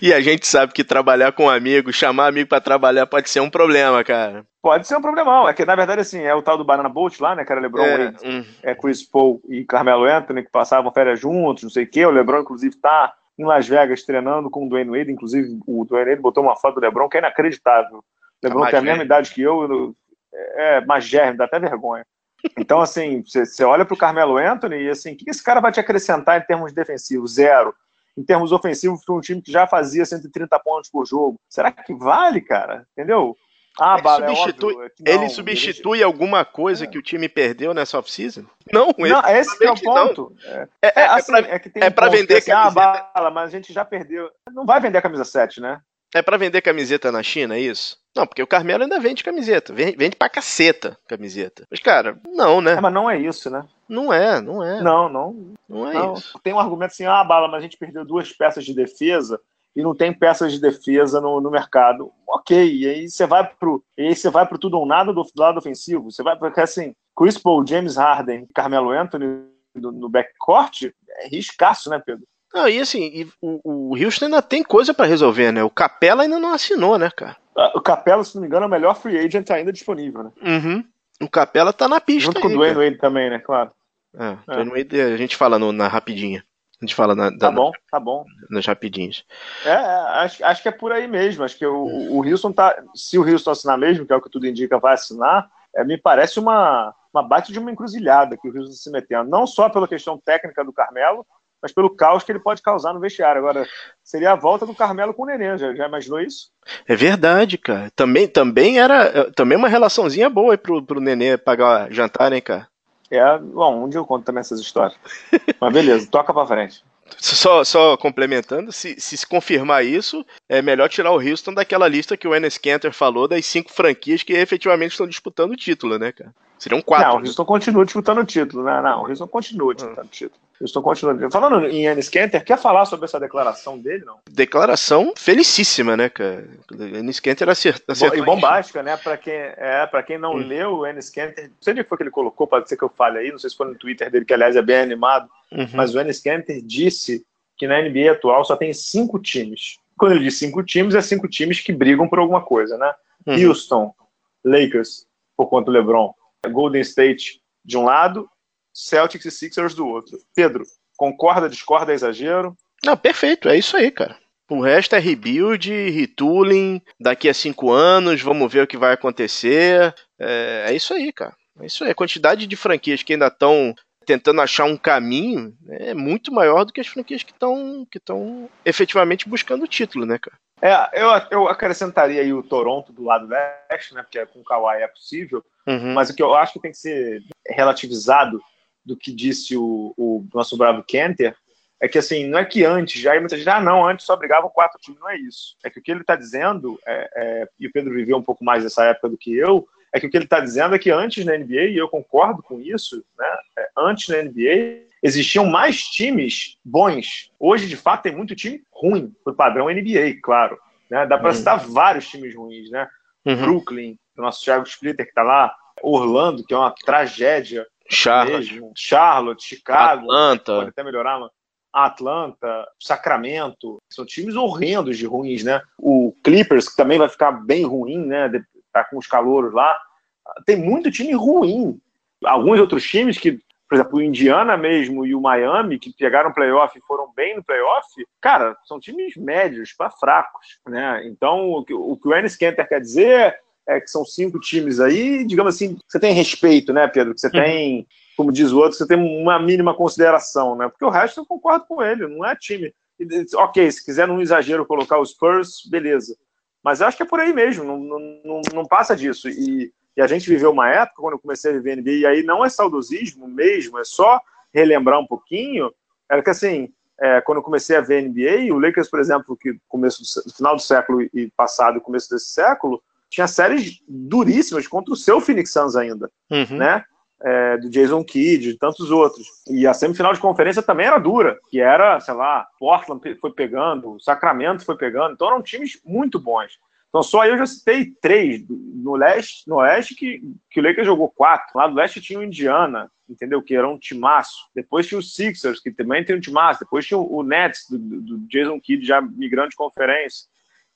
e a gente sabe que trabalhar com amigo, chamar amigo para trabalhar pode ser um problema, cara. Pode ser um problemão. É que, na verdade, assim, é o tal do Banana Boat lá, né, cara? LeBron, é, Wade, hum. é Chris Paul e Carmelo Anthony, que passavam férias juntos, não sei o quê. O LeBron, inclusive, tá em Las Vegas treinando com o Dwayne Wade. Inclusive, o Dwayne Wade botou uma foto do LeBron que é inacreditável. O LeBron tem a mesma idade que eu, é mais germe, dá até vergonha. Então, assim, <laughs> você olha para o Carmelo Anthony e, assim, o que esse cara vai te acrescentar em termos defensivos? Zero. Em termos ofensivos, para um time que já fazia 130 pontos por jogo. Será que vale, cara? Entendeu? Ah, ele é substitui, é não, ele substitui ele... alguma coisa é. que o time perdeu nessa off-season? Não, não esse é o ponto. É, é, é, assim, pra, é que tem é um pra vender assim, ah, bala, mas a gente já perdeu. Não vai vender a camisa 7, né? É para vender camiseta na China, é isso? Não, porque o Carmelo ainda vende camiseta. Vende, vende pra caceta camiseta. Mas, cara, não, né? É, mas não é isso, né? Não é, não é. Não, não. Não é não. isso. Tem um argumento assim, ah, bala, mas a gente perdeu duas peças de defesa e não tem peças de defesa no, no mercado. Ok, e aí você vai pro. E aí você vai pro tudo ou nada do, do lado ofensivo. Você vai, porque assim, Chris Paul, James Harden, Carmelo Anthony no, no backcourt, é riscaço, né, Pedro? Não, e assim, e o, o Houston ainda tem coisa para resolver, né? O Capela ainda não assinou, né, cara? Ah, o Capela, se não me engano, é o melhor free agent ainda disponível, né? Uhum. O Capela tá na pista. Junto aí, com o Dwayne Wade também, né? Claro. É, é. Dwayne Wade a gente fala no, na rapidinha. A gente fala na, da, tá bom, tá bom. Nas rapidinhas. É, é, acho, acho que é por aí mesmo. Acho que o, o Houston tá. Se o Houston assinar mesmo, que é o que tudo indica, vai assinar, é, me parece uma, uma bate de uma encruzilhada que o Houston se metendo. Não só pela questão técnica do Carmelo, mas pelo caos que ele pode causar no vestiário. Agora, seria a volta do Carmelo com o Nenê, já, já imaginou isso? É verdade, cara. Também, também era também uma relaçãozinha boa aí pro, pro Nenê pagar jantar, hein, cara? É, bom, um dia eu conto também essas histórias. <laughs> Mas beleza, toca pra frente. Só, só complementando, se, se, se confirmar isso, é melhor tirar o Houston daquela lista que o Enes Kanter falou das cinco franquias que efetivamente estão disputando o título, né, cara? Seriam quatro. Não, o Houston continua disputando o título, né? Não, o Houston continua disputando o título. Houston continua. Falando em Enes Kanter, quer falar sobre essa declaração dele, não? Declaração felicíssima, né, cara? Enes Kanter acertou. E bombástica, né? Pra quem, é, pra quem não hum. leu, o Enes Kanter, não sei onde foi que ele colocou, pode ser que eu fale aí, não sei se foi no Twitter dele, que aliás é bem animado, uhum. mas o Enes Kanter disse que na NBA atual só tem cinco times. Quando ele diz cinco times, é cinco times que brigam por alguma coisa, né? Uhum. Houston, Lakers, por conta do LeBron, Golden State de um lado, Celtics e Sixers do outro. Pedro, concorda, discorda, é exagero? Não, perfeito, é isso aí, cara. O resto é rebuild, retooling, daqui a cinco anos, vamos ver o que vai acontecer. É, é isso aí, cara. É isso aí. A quantidade de franquias que ainda estão tentando achar um caminho é muito maior do que as franquias que estão que efetivamente buscando o título, né, cara? É, eu, eu acrescentaria aí o Toronto do lado leste, né? Porque com o Kawhi é possível. Uhum. Mas o que eu acho que tem que ser relativizado do que disse o, o nosso bravo Kenter é que assim, não é que antes, já muita gente, ah, não, antes só brigavam quatro times, não é isso. É que o que ele está dizendo, é, é, e o Pedro viveu um pouco mais dessa época do que eu, é que o que ele está dizendo é que antes na NBA, e eu concordo com isso, né, é, antes na NBA existiam mais times bons. Hoje, de fato, tem muito time ruim, por padrão NBA, claro. Né? Dá para uhum. citar vários times ruins, né? Uhum. Brooklyn, o nosso Thiago Splitter que está lá, Orlando, que é uma tragédia. Charlotte, mesmo. Charlotte Chicago, Atlanta. pode até melhorar, mano. Atlanta, Sacramento, são times horrendos de ruins, né? O Clippers, que também vai ficar bem ruim, né? Tá com os calouros lá. Tem muito time ruim. Alguns outros times que, por exemplo, o Indiana mesmo e o Miami, que pegaram playoff e foram bem no playoff, cara, são times médios para fracos, né? Então, o que o Ennis Kenter quer dizer é que são cinco times aí, digamos assim, você tem respeito, né, Pedro? Você uhum. tem, como diz o outro, você tem uma mínima consideração, né? Porque o resto eu concordo com ele, não é time. Ok, se quiser num exagero colocar os Spurs, beleza. Mas eu acho que é por aí mesmo, não, não, não passa disso. E, e, a gente viveu uma época, quando eu comecei a viver NBA, e aí não é saudosismo mesmo, é só relembrar um pouquinho, era que assim, é, quando eu comecei a ver NBA, o Lakers, por exemplo, que começo do, final do século e passado e começo desse século, tinha séries duríssimas contra o seu Phoenix Suns ainda, uhum. né? É, do Jason Kidd, de tantos outros. E a semifinal de conferência também era dura, que era, sei lá, Portland foi pegando, Sacramento foi pegando, então eram times muito bons. Então só aí eu já citei três no leste, no oeste que, que o Lakers jogou quatro. Lá do leste tinha o Indiana, entendeu? Que era um timaço. Depois tinha o Sixers, que também tem um timaço. Depois tinha o, Nets, do, do Jason Kidd, já migrante de conferência.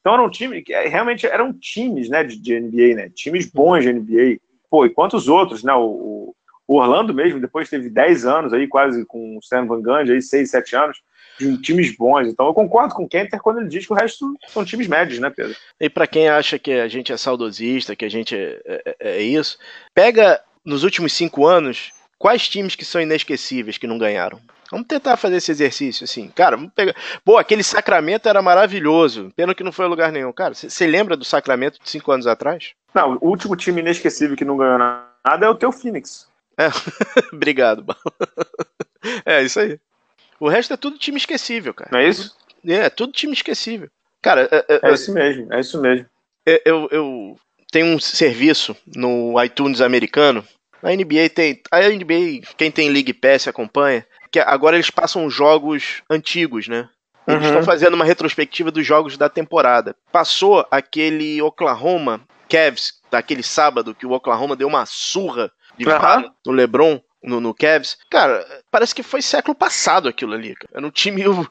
Então era um time que é, realmente eram times, né, de, de, NBA, né? Times bons de NBA. Pô, e quantos outros, né? O, o Orlando mesmo, depois teve 10 anos aí, quase com o Stan Van Gundy, aí 6, 7 anos, de times bons. Então eu concordo com o Kenter quando ele diz que o resto são times médios, né, Pedro? E para quem acha que a gente é saudosista, que a gente é, é, é isso, pega nos últimos cinco anos quais times que são inesquecíveis que não ganharam. Vamos tentar fazer esse exercício, assim. Cara, vamos pegar. Pô, aquele Sacramento era maravilhoso. Pena que não foi a lugar nenhum. Cara, você lembra do Sacramento de cinco anos atrás? Não, o último time inesquecível que não ganhou nada é o teu Phoenix. É. <laughs> Obrigado, <laughs> É, isso aí. O resto é tudo time esquecível, cara. Não é isso? É, é tudo time esquecível. Cara, é, é, é isso mesmo, é isso mesmo. É, eu, eu tenho um serviço no iTunes americano. A NBA tem. A NBA, quem tem League Pass acompanha que agora eles passam jogos antigos, né? Eles uhum. estão fazendo uma retrospectiva dos jogos da temporada. Passou aquele Oklahoma Cavs, daquele sábado, que o Oklahoma deu uma surra de uhum. no LeBron, no, no Cavs. Cara, parece que foi século passado aquilo ali. Cara. Era um time. Uhum.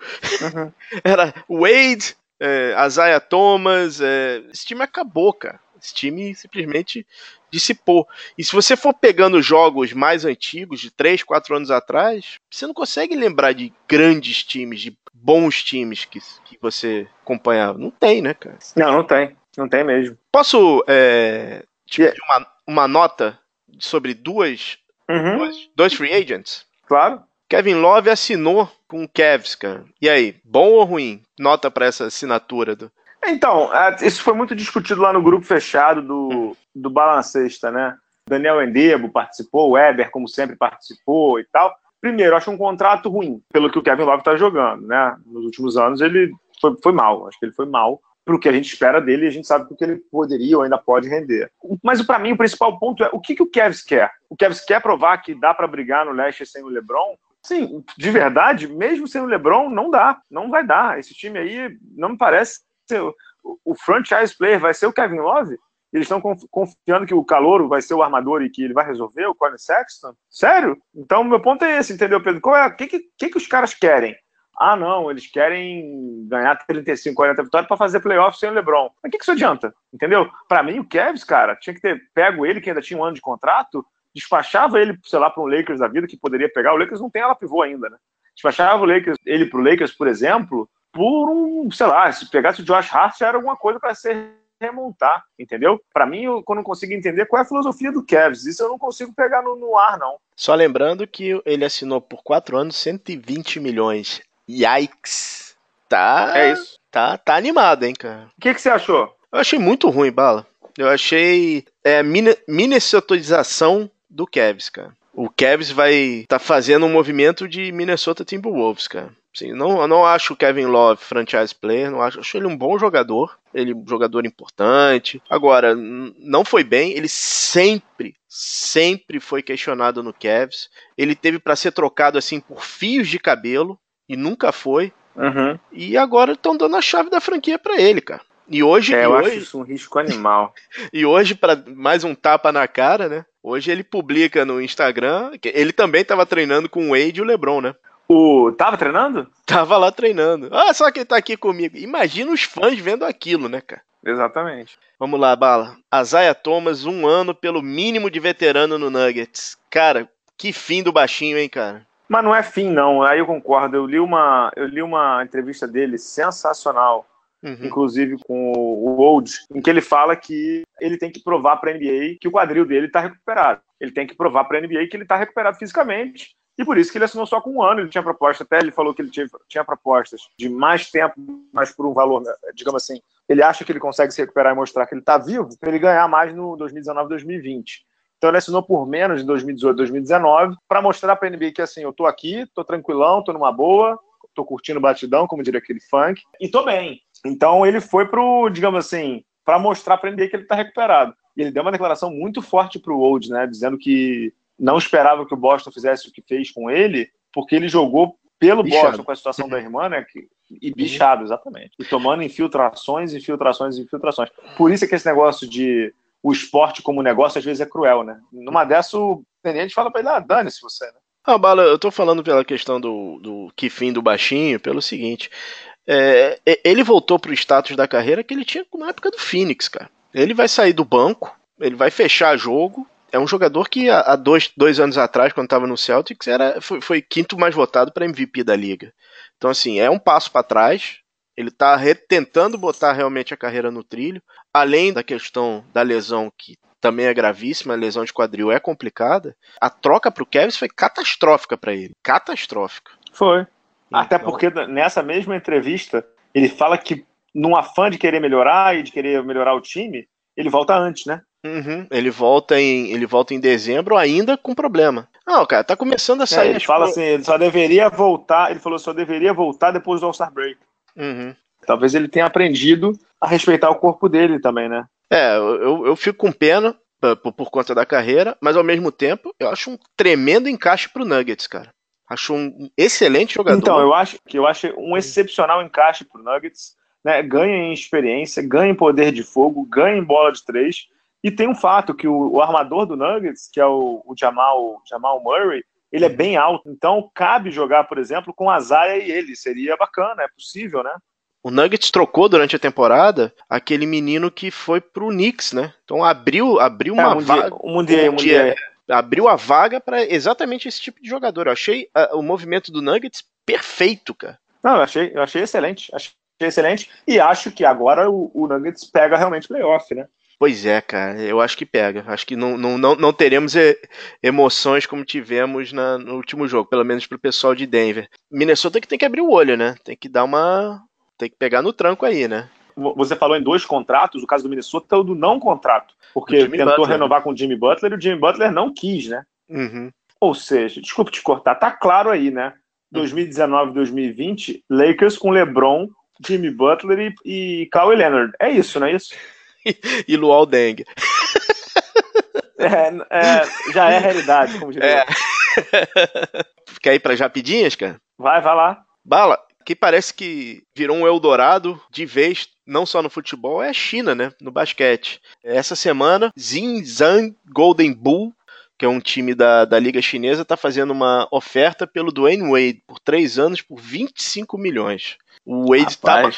<laughs> Era Wade, é, Isaiah Thomas. É, esse time acabou, cara. Esse time simplesmente dissipou. E se você for pegando jogos mais antigos, de 3, 4 anos atrás, você não consegue lembrar de grandes times, de bons times que, que você acompanhava. Não tem, né, cara? Não, não tem. Não tem mesmo. Posso é, te pedir uma, uma nota sobre duas, uhum. duas, dois free agents? Claro. Kevin Love assinou com o Cavs, cara. E aí, bom ou ruim? Nota para essa assinatura do, então, isso foi muito discutido lá no grupo fechado do, do Balancesta, né? Daniel Endebo participou, o Weber, como sempre, participou e tal. Primeiro, acho um contrato ruim, pelo que o Kevin Love está jogando, né? Nos últimos anos ele foi, foi mal, acho que ele foi mal para o que a gente espera dele e a gente sabe que ele poderia ou ainda pode render. Mas para mim o principal ponto é o que, que o Kevs quer? O Kevs quer provar que dá para brigar no leste sem o LeBron? Sim, de verdade, mesmo sem o LeBron, não dá, não vai dar. Esse time aí não me parece o franchise player vai ser o Kevin Love? Eles estão confiando que o Calouro vai ser o armador e que ele vai resolver, o Colin Sexton? Sério? Então, meu ponto é esse, entendeu, Pedro? Qual é, o que, que, que os caras querem? Ah, não, eles querem ganhar 35, 40 vitórias para fazer playoff sem o LeBron. Mas o que, que isso adianta? Entendeu? Para mim, o Kevs, cara, tinha que ter pego ele, que ainda tinha um ano de contrato, despachava ele, sei lá, para um Lakers da vida que poderia pegar. O Lakers não tem ela pivô ainda, né? Despachava o Lakers, ele para o Lakers, por exemplo, por um, sei lá, se pegasse o Josh Hart era alguma coisa para ser remontar, entendeu? Para mim, eu, quando não consigo entender qual é a filosofia do Cavs, isso eu não consigo pegar no, no ar, não. Só lembrando que ele assinou por quatro anos 120 milhões. Yikes! Tá. É isso. Tá, tá animado, hein, cara? O que, que você achou? Eu achei muito ruim, Bala. Eu achei é, minnesotização do Cavs, cara. O Cavs vai tá fazendo um movimento de Minnesota Timberwolves, cara. Sim, não, eu não acho o Kevin Love franchise player, não acho, acho ele um bom jogador, ele um jogador importante. Agora, não foi bem, ele sempre, sempre foi questionado no Cavs. Ele teve para ser trocado assim por fios de cabelo e nunca foi. Uhum. E agora estão dando a chave da franquia para ele, cara. E hoje. É, eu hoje... acho isso um risco animal. <laughs> e hoje, para mais um tapa na cara, né? Hoje ele publica no Instagram ele também estava treinando com o Wade e o LeBron, né? O. Tava treinando? <laughs> Tava lá treinando. Ah, só que ele tá aqui comigo. Imagina os fãs vendo aquilo, né, cara? Exatamente. Vamos lá, Bala. Azaia Thomas, um ano pelo mínimo de veterano no Nuggets. Cara, que fim do baixinho, hein, cara? Mas não é fim, não. Aí eu concordo. Eu li uma, eu li uma entrevista dele sensacional, uhum. inclusive com o Old, em que ele fala que ele tem que provar para a NBA que o quadril dele está recuperado. Ele tem que provar para a NBA que ele está recuperado fisicamente e por isso que ele assinou só com um ano. Ele tinha proposta, até ele falou que ele tinha, tinha propostas de mais tempo, mas por um valor, digamos assim, ele acha que ele consegue se recuperar e mostrar que ele está vivo, para ele ganhar mais no 2019, 2020. Então ele assinou por menos em 2018, 2019, para mostrar para a NBA que assim, eu tô aqui, tô tranquilão, tô numa boa, tô curtindo batidão, como diria aquele funk, e tô bem. Então ele foi pro, digamos assim, para mostrar para a NBA que ele está recuperado. E ele deu uma declaração muito forte pro Old, né, dizendo que não esperava que o Boston fizesse o que fez com ele, porque ele jogou pelo bichado. Boston com a situação da irmã, né? Que, e bichado, exatamente. E tomando infiltrações, infiltrações, infiltrações. Por isso é que esse negócio de o esporte como negócio às vezes é cruel, né? Numa dessa, o tenente fala pra ele, ah, dane-se você, né? Ah, Bala, eu tô falando pela questão do, do que fim do baixinho, pelo seguinte. É, ele voltou pro status da carreira que ele tinha na época do Phoenix, cara. Ele vai sair do banco, ele vai fechar jogo, é um jogador que há dois, dois anos atrás, quando estava no Celtics, era, foi, foi quinto mais votado para MVP da liga. Então, assim, é um passo para trás. Ele está tentando botar realmente a carreira no trilho. Além da questão da lesão, que também é gravíssima, a lesão de quadril é complicada. A troca para o Kevin foi catastrófica para ele. Catastrófica. Foi. Então... Até porque nessa mesma entrevista, ele fala que, num afã de querer melhorar e de querer melhorar o time, ele volta antes, né? Uhum. Ele volta em ele volta em dezembro ainda com problema. Não, cara, tá começando a é, sair. É, ele fala assim, ele só deveria voltar. Ele falou só deveria voltar depois do All Star Break. Uhum. Talvez ele tenha aprendido a respeitar o corpo dele também, né? É, eu, eu fico com pena por, por conta da carreira, mas ao mesmo tempo eu acho um tremendo encaixe pro Nuggets, cara. Acho um excelente jogador. Então, eu acho que eu acho um excepcional encaixe pro Nuggets. Né? Ganha em experiência, ganha em poder de fogo, ganha em bola de três e tem um fato que o, o armador do Nuggets, que é o, o, Jamal, Jamal Murray, ele é bem alto. Então cabe jogar, por exemplo, com a Zaya e ele. Seria bacana, é possível, né? O Nuggets trocou durante a temporada aquele menino que foi pro Knicks, né? Então abriu, abriu é, uma um vaga. Um mundial, um mundial. Abriu a vaga para exatamente esse tipo de jogador. Eu achei uh, o movimento do Nuggets perfeito, cara. Não, eu achei, eu achei excelente. Achei excelente. E acho que agora o, o Nuggets pega realmente playoff, né? Pois é, cara, eu acho que pega. Acho que não, não, não, não teremos emoções como tivemos na, no último jogo, pelo menos pro pessoal de Denver. Minnesota que tem que abrir o olho, né? Tem que dar uma. Tem que pegar no tranco aí, né? Você falou em dois contratos, o caso do Minnesota é o do não contrato. Porque tentou Butler. renovar com o Jimmy Butler e o Jimmy Butler não quis, né? Uhum. Ou seja, desculpe te cortar, tá claro aí, né? 2019, 2020, Lakers com LeBron, Jimmy Butler e, e Kawhi Leonard. É isso, não é isso? <laughs> e Luol Deng. É, é, já é realidade, como diria. É. <laughs> Quer ir para rapidinhas, cara? Vai, vai lá. Bala, que parece que virou um Eldorado de vez, não só no futebol, é a China, né? No basquete. Essa semana, Xinjiang Golden Bull, que é um time da, da Liga Chinesa, está fazendo uma oferta pelo Dwayne Wade por três anos por 25 milhões. O Wade está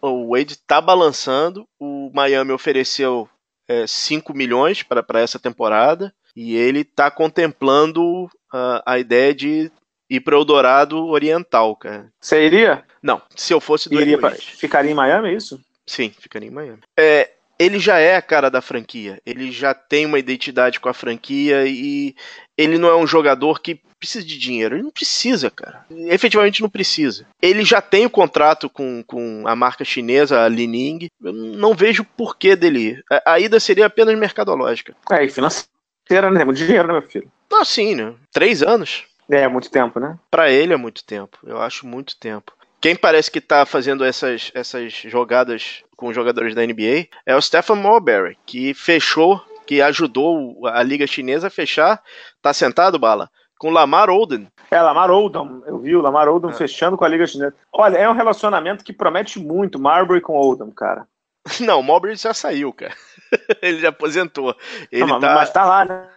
o Wade tá balançando. O Miami ofereceu é, 5 milhões para essa temporada e ele está contemplando uh, a ideia de ir para o Eldorado Oriental, cara. Você iria? Não, se eu fosse do iria pra... Ficaria em Miami, é isso? Sim, ficaria em Miami. É, ele já é a cara da franquia. Ele já tem uma identidade com a franquia e ele não é um jogador que precisa de dinheiro. Ele não precisa, cara. Efetivamente não precisa. Ele já tem o contrato com, com a marca chinesa, a Lining. Eu não vejo porquê dele ir. A, a ida seria apenas mercadológica. É, e financeira, né? Muito dinheiro, né, meu filho? Não, sim, né? Três anos. É, muito tempo, né? Para ele é muito tempo. Eu acho muito tempo. Quem parece que tá fazendo essas, essas jogadas com os jogadores da NBA é o Stephen Marbury, que fechou, que ajudou a Liga Chinesa a fechar. Tá sentado, Bala? Com Lamar Odom. É, Lamar Odom. Eu vi o Lamar Odom é. fechando com a Liga Chinesa. Olha, é um relacionamento que promete muito, Marbury com Odom, cara. <laughs> Não, o Marbury já saiu, cara. <laughs> ele já aposentou. Ele Não, tá... Mas tá lá, né?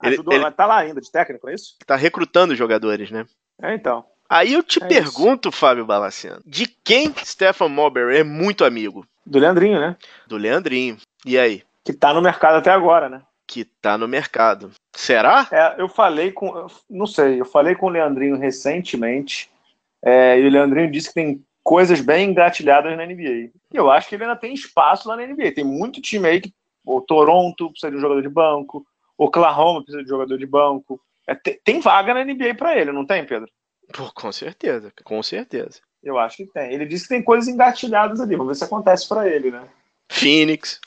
Ajudou, ele, ele... tá lá ainda de técnico, é isso? Tá recrutando jogadores, né? É, então. Aí eu te é pergunto, isso. Fábio Balaciano, de quem Stephen Marbury é muito amigo? Do Leandrinho, né? Do Leandrinho. E aí? Que tá no mercado até agora, né? Que tá no mercado. Será? É, eu falei com. Não sei, eu falei com o Leandrinho recentemente. É, e o Leandrinho disse que tem coisas bem engatilhadas na NBA. E eu acho que ele ainda tem espaço lá na NBA. Tem muito time aí que. O Toronto precisa de um jogador de banco. Oklahoma precisa de um jogador de banco. É, tem, tem vaga na NBA para ele, não tem, Pedro? Pô, com certeza, com certeza. Eu acho que tem. Ele disse que tem coisas engatilhadas ali. Vamos ver se acontece para ele, né? Phoenix.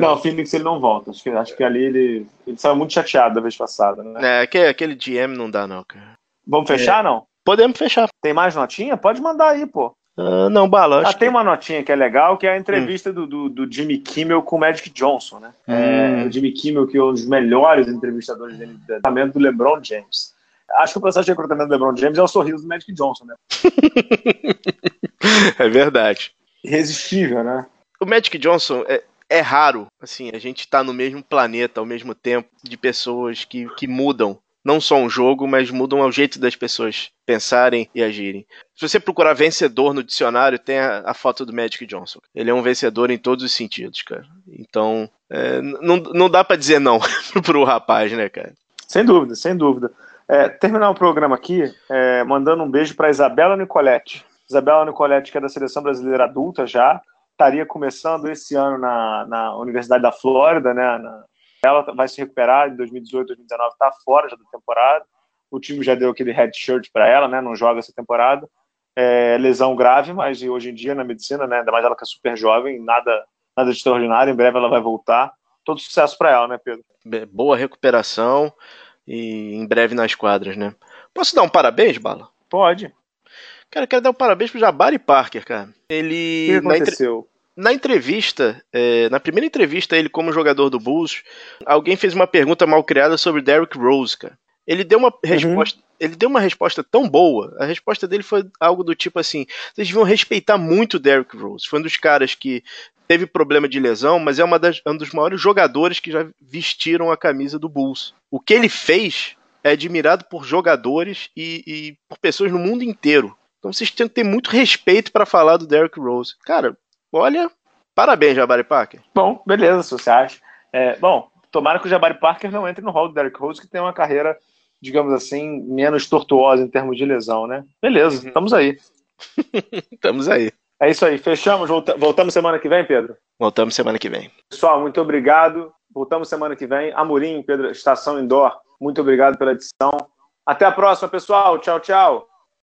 Não, Phoenix ele não volta. Acho que, acho que ali ele, ele saiu muito chateado da vez passada, né? É, aquele, aquele GM não dá, não, cara. Vamos fechar, é. não? Podemos fechar. Tem mais notinha? Pode mandar aí, pô. Uh, não, Bala. Ah, tem uma notinha que é legal, que é a entrevista hum. do, do, do, Jimmy Kimmel com o Magic Johnson, né? Hum. É, o Jimmy Kimmel, que é um dos melhores entrevistadores do do LeBron James. Acho que o processo de recrutamento do LeBron James é o sorriso do Magic Johnson, né? <laughs> é verdade. Irresistível, né? O Magic Johnson é, é raro, assim, a gente tá no mesmo planeta ao mesmo tempo de pessoas que, que mudam não só um jogo, mas mudam o jeito das pessoas pensarem e agirem. Se você procurar vencedor no dicionário, tem a, a foto do Magic Johnson. Ele é um vencedor em todos os sentidos, cara. Então, é, não, dá para dizer não <laughs> pro rapaz, né, cara? Sem dúvida, sem dúvida. É, terminar o programa aqui, é, mandando um beijo para Isabela Nicoletti. Isabela Nicoletti, que é da Seleção Brasileira Adulta já, estaria começando esse ano na, na Universidade da Flórida, né? Na, ela vai se recuperar em 2018, 2019, está fora já da temporada. O time já deu aquele head shirt para ela, né? Não joga essa temporada. É, lesão grave, mas hoje em dia na medicina, né? Ainda mais ela que é super jovem, nada, nada de extraordinário. Em breve ela vai voltar. Todo sucesso para ela, né, Pedro? Boa recuperação e em breve nas quadras, né? Posso dar um parabéns, Bala? Pode. Cara, quero dar um parabéns pro Jabari Parker, cara. Ele. O que aconteceu? Na, entrevista, é, na primeira entrevista, ele como jogador do Bulls, alguém fez uma pergunta mal criada sobre Derrick Rose, cara. Ele deu uma uhum. resposta. Ele deu uma resposta tão boa. A resposta dele foi algo do tipo assim: vocês deviam respeitar muito o Derrick Rose. Foi um dos caras que teve problema de lesão, mas é das, um dos maiores jogadores que já vestiram a camisa do Bulls. O que ele fez é admirado por jogadores e, e por pessoas no mundo inteiro. Então vocês têm que ter muito respeito para falar do Derrick Rose. Cara, olha, parabéns, Jabari Parker. Bom, beleza, se você acha. É, bom, tomara que o Jabari Parker não entre no hall do Derrick Rose, que tem uma carreira, digamos assim, menos tortuosa em termos de lesão, né? Beleza, uhum. estamos aí. <laughs> estamos aí. É isso aí, fechamos. Voltamos semana que vem, Pedro? Voltamos semana que vem. Pessoal, muito obrigado. Voltamos semana que vem. Amorim, Pedro, Estação Indoor, muito obrigado pela edição. Até a próxima, pessoal. Tchau, tchau.